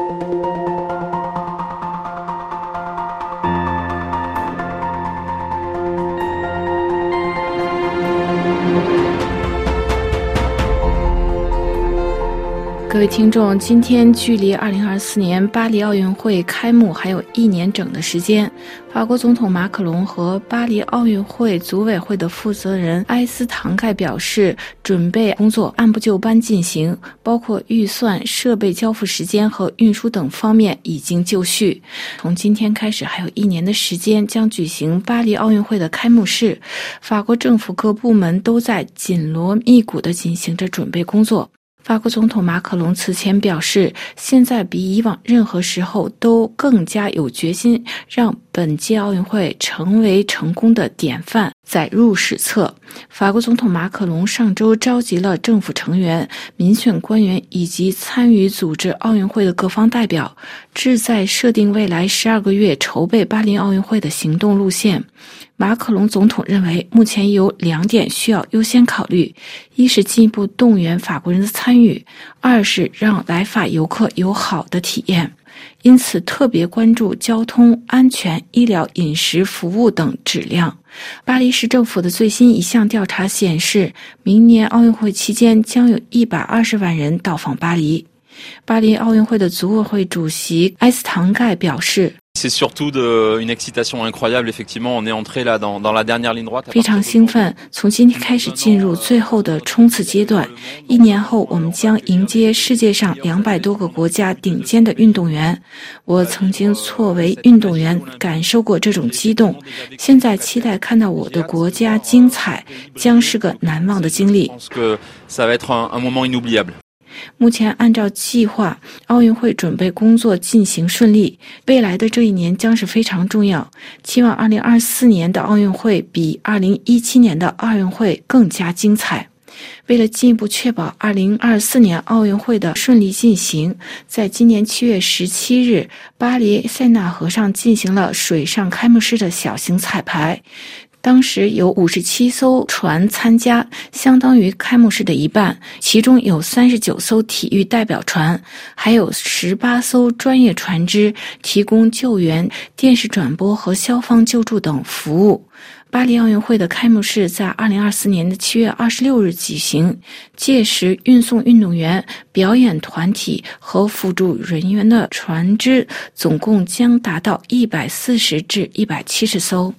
Música 各位听众，今天距离二零二四年巴黎奥运会开幕还有一年整的时间。法国总统马克龙和巴黎奥运会组委会的负责人埃斯唐盖表示，准备工作按部就班进行，包括预算、设备交付时间和运输等方面已经就绪。从今天开始，还有一年的时间将举行巴黎奥运会的开幕式。法国政府各部门都在紧锣密鼓地进行着准备工作。法国总统马克龙此前表示，现在比以往任何时候都更加有决心，让本届奥运会成为成功的典范，载入史册。法国总统马克龙上周召集了政府成员、民选官员以及参与组织奥运会的各方代表，旨在设定未来十二个月筹备巴黎奥运会的行动路线。马克龙总统认为，目前有两点需要优先考虑：一是进一步动员法国人的参与；二是让来法游客有好的体验。因此，特别关注交通安全、医疗、饮食服务等质量。巴黎市政府的最新一项调查显示，明年奥运会期间将有一百二十万人到访巴黎。巴黎奥运会的组委会主席埃斯唐盖表示。C'est surtout de une excitation incroyable. Effectivement, on est entré là dans dans la dernière ligne droite. 非常兴奋，从今天开始进入最后的冲刺阶段。一年后，我们将迎接世界上两百多个国家顶尖的运动员。我曾经作为运动员感受过这种激动，现在期待看到我的国家精彩，将是个难忘的经历。目前按照计划，奥运会准备工作进行顺利。未来的这一年将是非常重要，期望2024年的奥运会比2017年的奥运会更加精彩。为了进一步确保2024年奥运会的顺利进行，在今年7月17日，巴黎塞纳河上进行了水上开幕式的小型彩排。当时有五十七艘船参加，相当于开幕式的一半。其中有三十九艘体育代表船，还有十八艘专业船只，提供救援、电视转播和消防救助等服务。巴黎奥运会的开幕式在二零二四年的七月二十六日举行，届时运送运动员、表演团体和辅助人员的船只总共将达到一百四十至一百七十艘。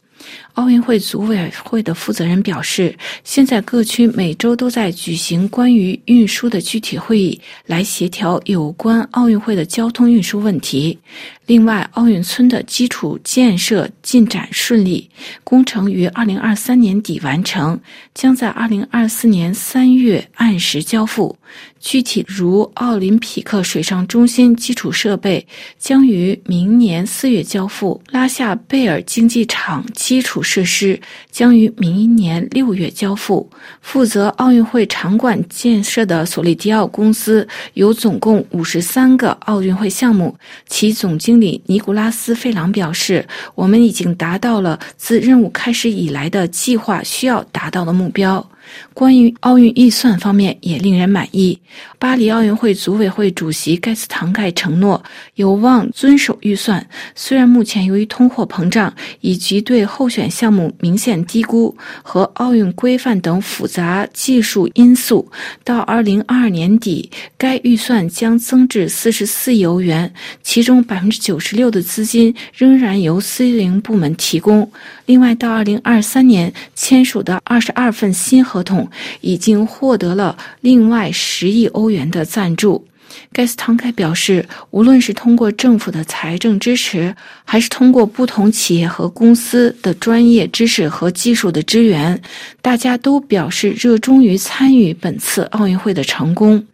奥运会组委会的负责人表示，现在各区每周都在举行关于运输的具体会议，来协调有关奥运会的交通运输问题。另外，奥运村的基础建设进展顺利，工程于二零二三年底完成，将在二零二四年三月按时交付。具体如奥林匹克水上中心基础设备将于明年四月交付，拉夏贝尔竞技场基础设施将于明年六月交付。负责奥运会场馆建设的索利迪奥公司有总共五十三个奥运会项目，其总经理尼古拉斯·费朗表示：“我们已经达到了自任务开始以来的计划需要达到的目标。”关于奥运预算方面也令人满意。巴黎奥运会组委会主席盖斯唐盖承诺有望遵守预算，虽然目前由于通货膨胀以及对候选项目明显低估和奥运规范等复杂技术因素，到二零二二年底，该预算将增至四十四亿欧元，其中百分之九十六的资金仍然由私营部门提供。另外，到二零二三年签署的二十二份新合同已经获得了另外十亿欧元的赞助。盖斯唐凯表示，无论是通过政府的财政支持，还是通过不同企业和公司的专业知识和技术的支援，大家都表示热衷于参与本次奥运会的成功。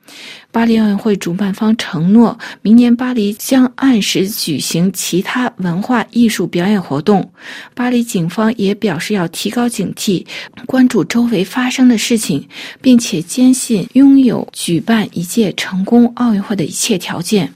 巴黎奥运会主办方承诺，明年巴黎将按时举行其他文化艺术表演活动。巴黎警方也表示要提高警惕，关注周围发生的事情，并且坚信拥有举办一届成功奥运会的一切条件。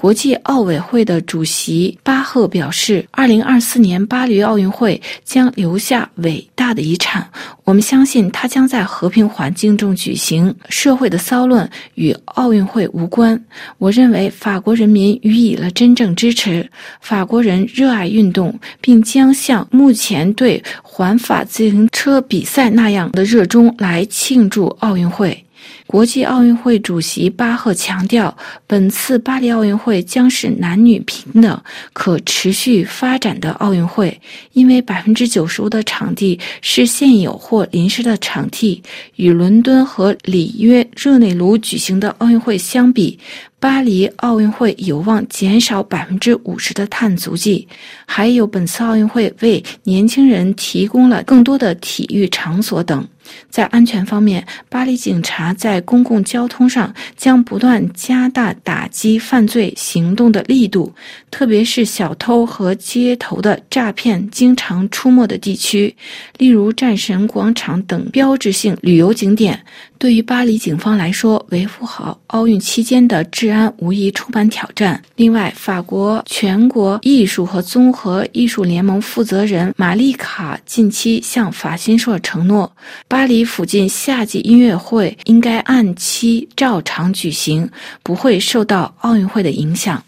国际奥委会的主席巴赫表示，二零二四年巴黎奥运会将留下伟大的遗产。我们相信它将在和平环境中举行。社会的骚乱与奥运会无关。我认为法国人民予以了真正支持。法国人热爱运动，并将像目前对环法自行车比赛那样的热衷来庆祝奥运会。国际奥运会主席巴赫强调，本次巴黎奥运会将是男女平等、可持续发展的奥运会，因为百分之九十五的场地是现有或临时的场地。与伦敦和里约热内卢举行的奥运会相比，巴黎奥运会有望减少百分之五十的碳足迹。还有，本次奥运会为年轻人提供了更多的体育场所等。在安全方面，巴黎警察在公共交通上将不断加大打击犯罪行动的力度，特别是小偷和街头的诈骗经常出没的地区，例如战神广场等标志性旅游景点。对于巴黎警方来说，维护好奥运期间的治安无疑充满挑战。另外，法国全国艺术和综合艺术联盟负责人玛丽卡近期向法新社承诺，巴黎附近夏季音乐会应该按期照常举行，不会受到奥运会的影响。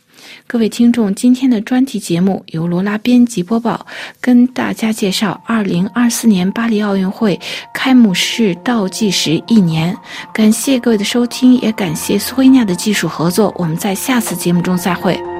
各位听众，今天的专题节目由罗拉编辑播报，跟大家介绍二零二四年巴黎奥运会开幕式倒计时一年。感谢各位的收听，也感谢苏菲亚的技术合作。我们在下次节目中再会。